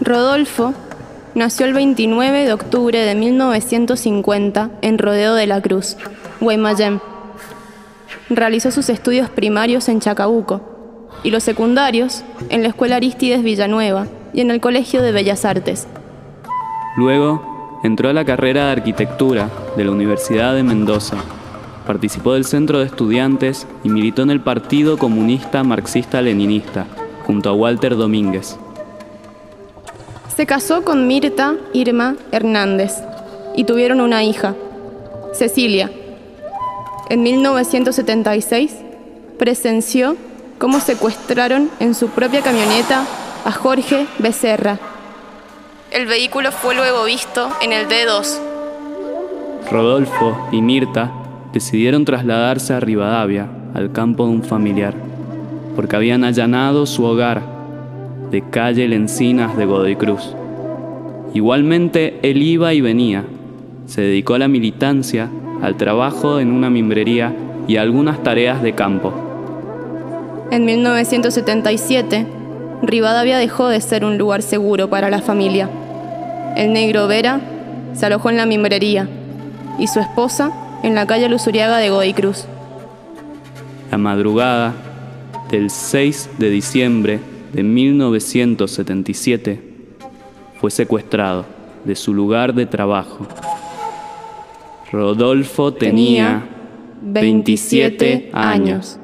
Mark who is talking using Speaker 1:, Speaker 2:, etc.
Speaker 1: Rodolfo nació el 29 de octubre de 1950 en Rodeo de la Cruz, Guaymallén. Realizó sus estudios primarios en Chacabuco y los secundarios en la Escuela Aristides Villanueva y en el Colegio de Bellas Artes.
Speaker 2: Luego entró a la carrera de arquitectura de la Universidad de Mendoza. Participó del Centro de Estudiantes y militó en el Partido Comunista Marxista-Leninista junto a Walter Domínguez.
Speaker 1: Se casó con Mirta Irma Hernández y tuvieron una hija, Cecilia. En 1976 presenció cómo secuestraron en su propia camioneta a Jorge Becerra. El vehículo fue luego visto en el D2.
Speaker 2: Rodolfo y Mirta decidieron trasladarse a Rivadavia, al campo de un familiar, porque habían allanado su hogar de calle Lencinas de Godoy Cruz. Igualmente, él iba y venía. Se dedicó a la militancia, al trabajo en una mimbrería y a algunas tareas de campo.
Speaker 1: En 1977, Rivadavia dejó de ser un lugar seguro para la familia. El negro Vera se alojó en la mimbrería y su esposa en la calle Lusuriaga de Godoy Cruz.
Speaker 2: La madrugada del 6 de diciembre de 1977 fue secuestrado de su lugar de trabajo. Rodolfo tenía 27 años.